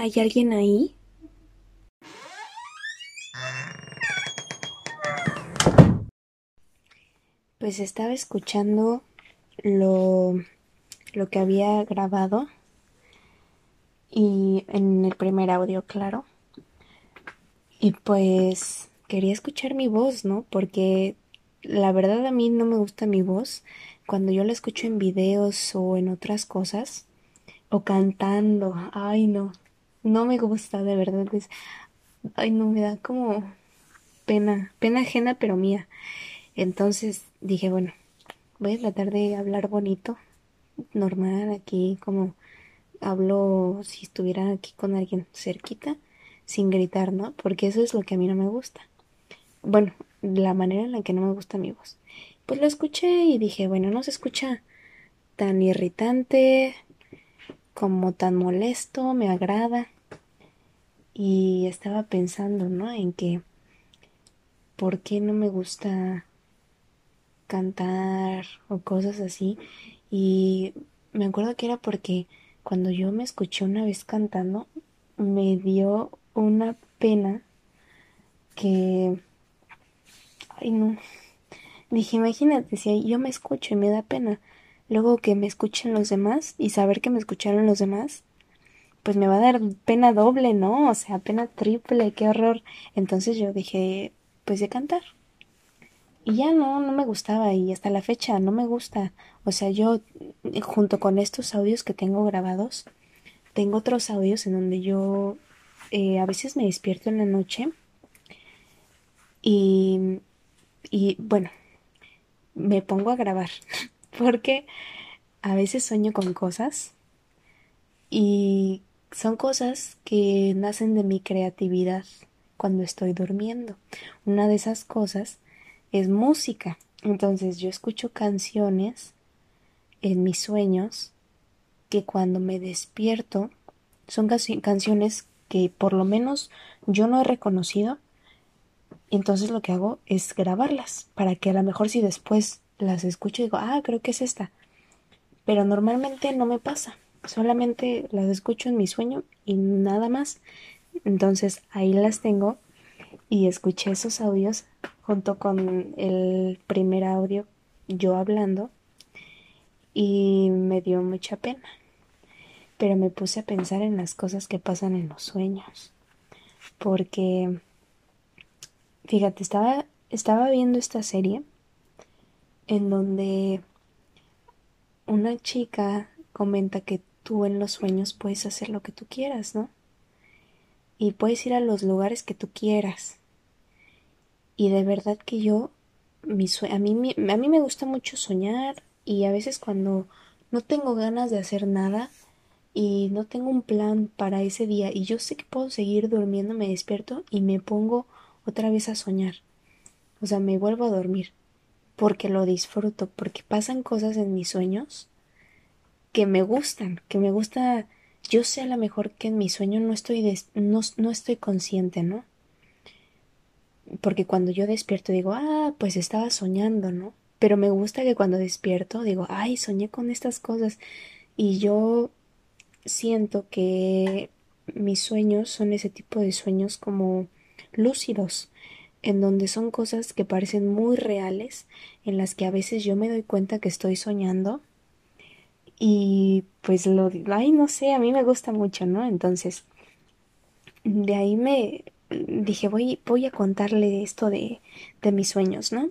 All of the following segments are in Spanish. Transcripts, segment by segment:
¿Hay alguien ahí? Pues estaba escuchando lo, lo que había grabado y en el primer audio, claro. Y pues quería escuchar mi voz, ¿no? Porque la verdad a mí no me gusta mi voz. Cuando yo la escucho en videos o en otras cosas, o cantando, ay no, no me gusta de verdad. Es, ay no, me da como pena, pena ajena pero mía. Entonces dije, bueno, voy a tratar de hablar bonito, normal, aquí como hablo si estuviera aquí con alguien cerquita, sin gritar, ¿no? Porque eso es lo que a mí no me gusta. Bueno, la manera en la que no me gusta mi voz. Pues lo escuché y dije, bueno, no se escucha tan irritante como tan molesto, me agrada. Y estaba pensando, ¿no? En que, ¿por qué no me gusta cantar o cosas así? Y me acuerdo que era porque cuando yo me escuché una vez cantando, me dio una pena que... Ay, no. Dije, imagínate, si yo me escucho y me da pena, luego que me escuchen los demás y saber que me escucharon los demás, pues me va a dar pena doble, ¿no? O sea, pena triple, qué horror. Entonces yo dije, pues de cantar. Y ya no, no me gustaba y hasta la fecha no me gusta. O sea, yo junto con estos audios que tengo grabados, tengo otros audios en donde yo eh, a veces me despierto en la noche y, y bueno, me pongo a grabar porque a veces sueño con cosas y son cosas que nacen de mi creatividad cuando estoy durmiendo. Una de esas cosas es música. Entonces yo escucho canciones en mis sueños que cuando me despierto son canciones que por lo menos yo no he reconocido. Entonces lo que hago es grabarlas para que a lo mejor si después las escucho digo, ah, creo que es esta. Pero normalmente no me pasa. Solamente las escucho en mi sueño y nada más. Entonces ahí las tengo y escuché esos audios junto con el primer audio yo hablando y me dio mucha pena. Pero me puse a pensar en las cosas que pasan en los sueños. Porque, fíjate, estaba, estaba viendo esta serie en donde una chica comenta que tú en los sueños puedes hacer lo que tú quieras, ¿no? Y puedes ir a los lugares que tú quieras. Y de verdad que yo, mi a, mí, a mí me gusta mucho soñar y a veces cuando no tengo ganas de hacer nada y no tengo un plan para ese día y yo sé que puedo seguir durmiendo, me despierto y me pongo otra vez a soñar. O sea, me vuelvo a dormir porque lo disfruto, porque pasan cosas en mis sueños que me gustan, que me gusta, yo sé a lo mejor que en mi sueño no estoy, no, no estoy consciente, ¿no? Porque cuando yo despierto digo, ah, pues estaba soñando, ¿no? Pero me gusta que cuando despierto digo, ay, soñé con estas cosas. Y yo siento que mis sueños son ese tipo de sueños como lúcidos, en donde son cosas que parecen muy reales, en las que a veces yo me doy cuenta que estoy soñando y pues lo ay no sé, a mí me gusta mucho, ¿no? Entonces, de ahí me dije, voy voy a contarle esto de de mis sueños, ¿no?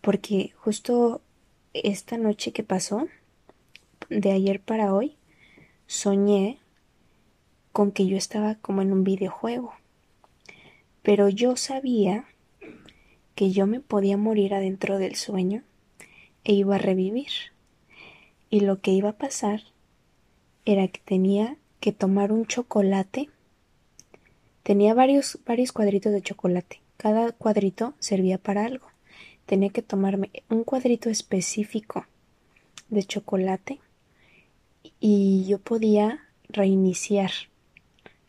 Porque justo esta noche que pasó, de ayer para hoy, soñé con que yo estaba como en un videojuego. Pero yo sabía que yo me podía morir adentro del sueño e iba a revivir. Y lo que iba a pasar era que tenía que tomar un chocolate. Tenía varios, varios cuadritos de chocolate. Cada cuadrito servía para algo. Tenía que tomarme un cuadrito específico de chocolate y yo podía reiniciar,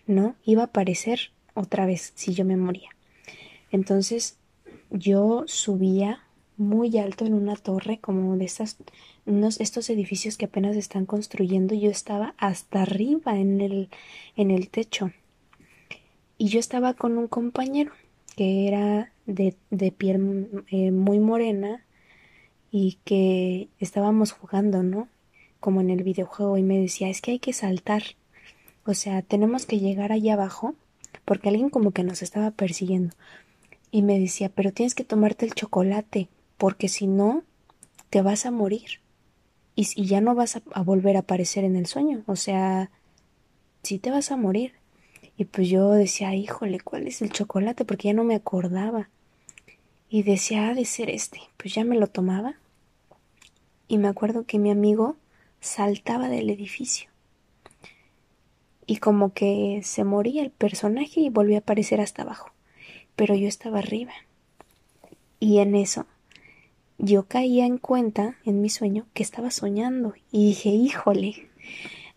¿no? Iba a aparecer otra vez si yo me moría. Entonces yo subía muy alto en una torre, como de estas, unos, estos edificios que apenas están construyendo. Yo estaba hasta arriba en el, en el techo. Y yo estaba con un compañero que era de, de piel eh, muy morena y que estábamos jugando, ¿no? Como en el videojuego y me decía, es que hay que saltar. O sea, tenemos que llegar allá abajo porque alguien como que nos estaba persiguiendo. Y me decía, pero tienes que tomarte el chocolate porque si no, te vas a morir. Y, ya no vas a, a, volver a aparecer en el sueño. O sea, sí te vas a morir. Y pues yo decía, híjole, ¿cuál es el chocolate? Porque ya no me acordaba. Y decía, ha de ser este. Pues ya me lo tomaba. Y me acuerdo que mi amigo saltaba del edificio y como que se moría el personaje y volvía a aparecer hasta abajo. Pero yo estaba arriba. Y en eso yo caía en cuenta en mi sueño que estaba soñando y dije, híjole,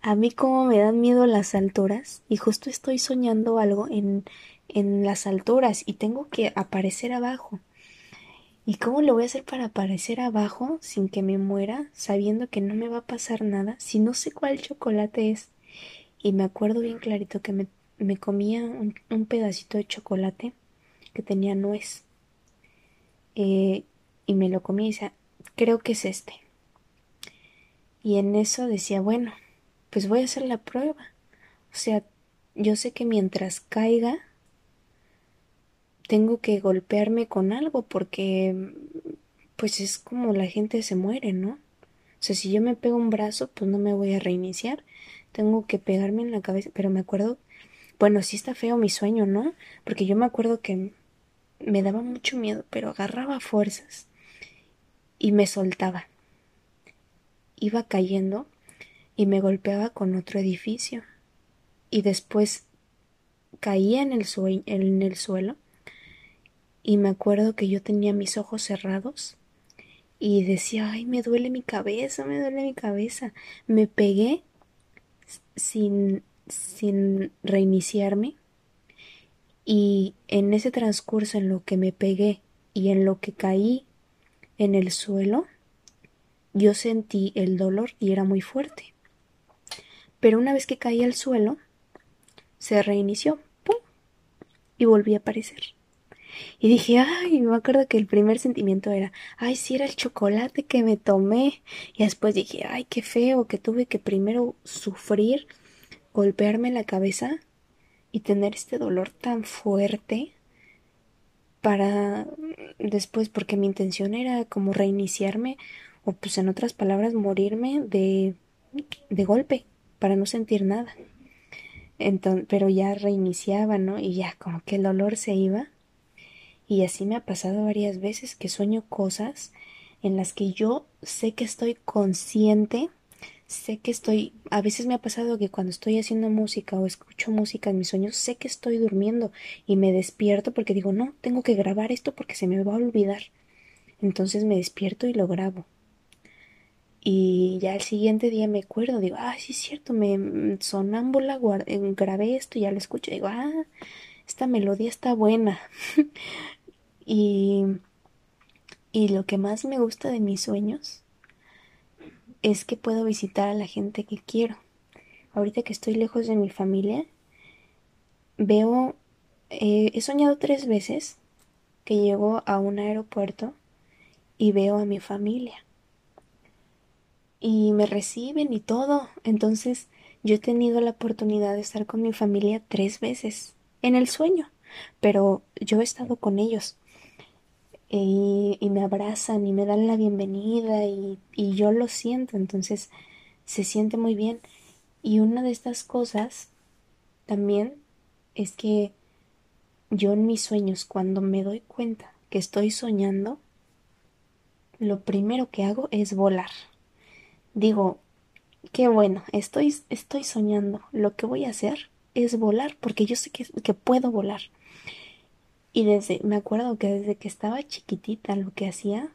a mí como me dan miedo las alturas y justo estoy soñando algo en, en las alturas y tengo que aparecer abajo. ¿Y cómo lo voy a hacer para aparecer abajo sin que me muera, sabiendo que no me va a pasar nada, si no sé cuál chocolate es? y me acuerdo bien clarito que me, me comía un, un, pedacito de chocolate que tenía nuez eh, y me lo comía y decía creo que es este y en eso decía bueno pues voy a hacer la prueba o sea yo sé que mientras caiga tengo que golpearme con algo porque pues es como la gente se muere, ¿no? O sea, si yo me pego un brazo, pues no me voy a reiniciar tengo que pegarme en la cabeza, pero me acuerdo, bueno, sí está feo mi sueño, ¿no? Porque yo me acuerdo que me daba mucho miedo, pero agarraba fuerzas y me soltaba. Iba cayendo y me golpeaba con otro edificio y después caía en el, en el suelo y me acuerdo que yo tenía mis ojos cerrados y decía, ay, me duele mi cabeza, me duele mi cabeza. Me pegué sin, sin reiniciarme y en ese transcurso en lo que me pegué y en lo que caí en el suelo, yo sentí el dolor y era muy fuerte. Pero una vez que caí al suelo, se reinició ¡pum! y volví a aparecer. Y dije, ay, me acuerdo que el primer sentimiento era, ay, si era el chocolate que me tomé. Y después dije, ay, qué feo que tuve que primero sufrir, golpearme la cabeza y tener este dolor tan fuerte para después, porque mi intención era como reiniciarme o pues en otras palabras morirme de, de golpe para no sentir nada. Entonces, pero ya reiniciaba, ¿no? Y ya como que el dolor se iba y así me ha pasado varias veces que sueño cosas en las que yo sé que estoy consciente, sé que estoy, a veces me ha pasado que cuando estoy haciendo música o escucho música en mis sueños, sé que estoy durmiendo y me despierto porque digo, no, tengo que grabar esto porque se me va a olvidar. Entonces me despierto y lo grabo. Y ya el siguiente día me acuerdo, digo, ah, sí es cierto, me mm, sonámbula, grabé esto, ya lo escucho, digo, ah, esta melodía está buena. Y, y lo que más me gusta de mis sueños es que puedo visitar a la gente que quiero. Ahorita que estoy lejos de mi familia, veo, eh, he soñado tres veces que llego a un aeropuerto y veo a mi familia. Y me reciben y todo. Entonces yo he tenido la oportunidad de estar con mi familia tres veces en el sueño. Pero yo he estado con ellos y, me abrazan y me dan la bienvenida y, yo lo siento, entonces se siente muy bien. Y una de estas cosas también es que yo en mis sueños, cuando me doy cuenta que estoy soñando, lo primero que hago es volar. Digo, qué bueno, estoy, estoy soñando. Lo que voy a hacer es volar, porque yo sé que puedo volar. Y desde, me acuerdo que desde que estaba chiquitita lo que hacía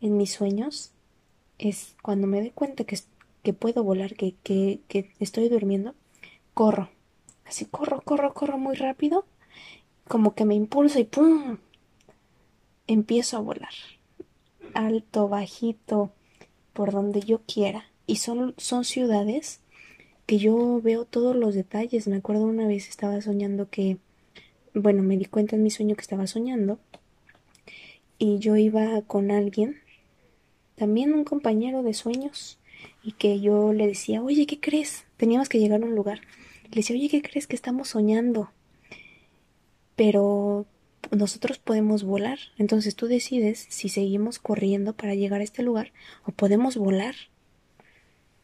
en mis sueños es cuando me doy cuenta que, que puedo volar, que, que, que estoy durmiendo, corro. Así corro, corro, corro muy rápido, como que me impulso y ¡pum! empiezo a volar. alto, bajito, por donde yo quiera. Y son, son ciudades que yo veo todos los detalles. Me acuerdo una vez estaba soñando que, bueno, me di cuenta en mi sueño que estaba soñando y yo iba con alguien, también un compañero de sueños, y que yo le decía, oye, ¿qué crees? Teníamos que llegar a un lugar. Le decía, oye, ¿qué crees que estamos soñando? Pero nosotros podemos volar. Entonces tú decides si seguimos corriendo para llegar a este lugar o podemos volar.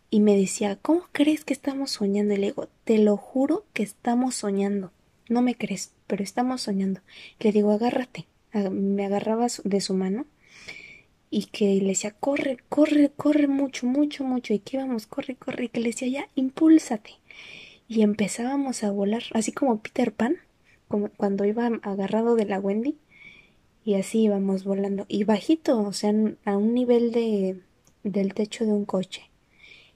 Y me decía, ¿cómo crees que estamos soñando? Y le digo, te lo juro que estamos soñando. No me crees, pero estamos soñando. Le digo, agárrate. Me agarraba de su mano y que le decía, corre, corre, corre mucho, mucho, mucho. Y que íbamos, corre, corre. Y que le decía, ya, impúlsate. Y empezábamos a volar, así como Peter Pan como cuando iba agarrado de la Wendy y así íbamos volando y bajito, o sea, a un nivel de del techo de un coche.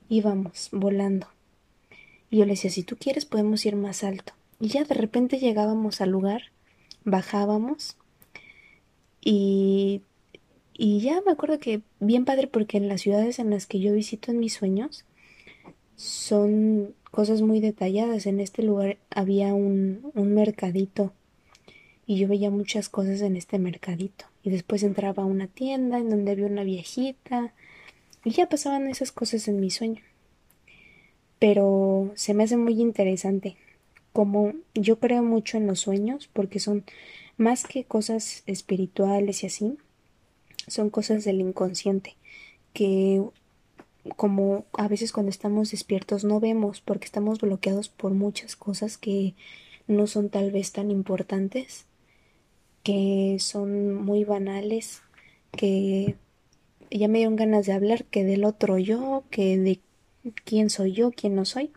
Íbamos volando. Y yo le decía, si tú quieres podemos ir más alto. Y ya de repente llegábamos al lugar, bajábamos y y ya me acuerdo que bien padre porque en las ciudades en las que yo visito en mis sueños son cosas muy detalladas. En este lugar había un, un mercadito y yo veía muchas cosas en este mercadito. Y después entraba a una tienda en donde había una viejita y ya pasaban esas cosas en mi sueño. Pero se me hace muy interesante como yo creo mucho en los sueños porque son más que cosas espirituales y así, son cosas del inconsciente que como a veces cuando estamos despiertos no vemos porque estamos bloqueados por muchas cosas que no son tal vez tan importantes, que son muy banales, que ya me dieron ganas de hablar que del otro yo, que de quién soy yo, quién no soy,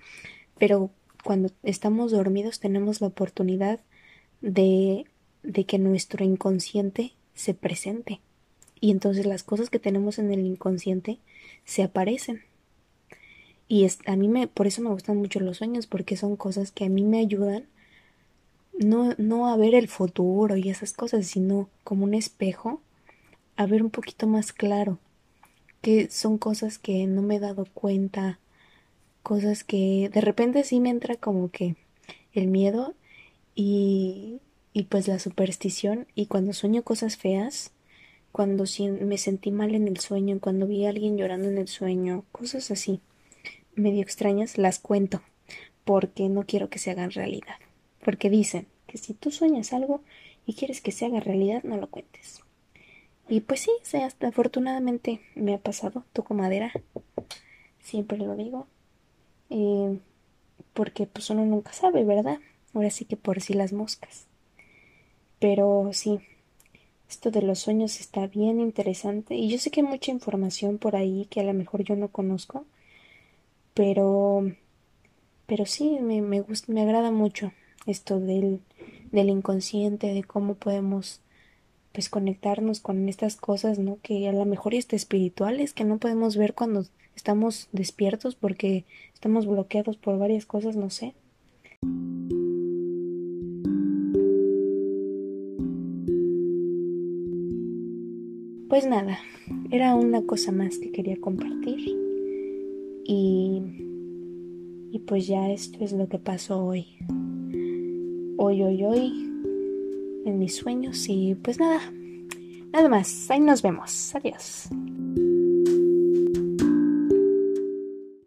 pero cuando estamos dormidos tenemos la oportunidad de, de que nuestro inconsciente se presente. Y entonces las cosas que tenemos en el inconsciente se aparecen. Y es, a mí me, por eso me gustan mucho los sueños, porque son cosas que a mí me ayudan no, no a ver el futuro y esas cosas, sino como un espejo, a ver un poquito más claro, que son cosas que no me he dado cuenta, cosas que de repente sí me entra como que el miedo y, y pues la superstición y cuando sueño cosas feas, cuando me sentí mal en el sueño, cuando vi a alguien llorando en el sueño, cosas así, medio extrañas, las cuento, porque no quiero que se hagan realidad. Porque dicen que si tú sueñas algo y quieres que se haga realidad, no lo cuentes. Y pues sí, hasta afortunadamente me ha pasado, toco madera, siempre lo digo, eh, porque pues uno nunca sabe, ¿verdad? Ahora sí que por sí las moscas. Pero sí, esto de los sueños está bien interesante y yo sé que hay mucha información por ahí que a lo mejor yo no conozco, pero pero sí me, me gusta, me agrada mucho esto del, del inconsciente, de cómo podemos pues conectarnos con estas cosas, ¿no? Que a lo mejor está espirituales, que no podemos ver cuando estamos despiertos porque estamos bloqueados por varias cosas, no sé. Pues nada, era una cosa más que quería compartir y, y pues ya esto es lo que pasó hoy. Hoy, hoy, hoy, en mis sueños y pues nada, nada más, ahí nos vemos, adiós.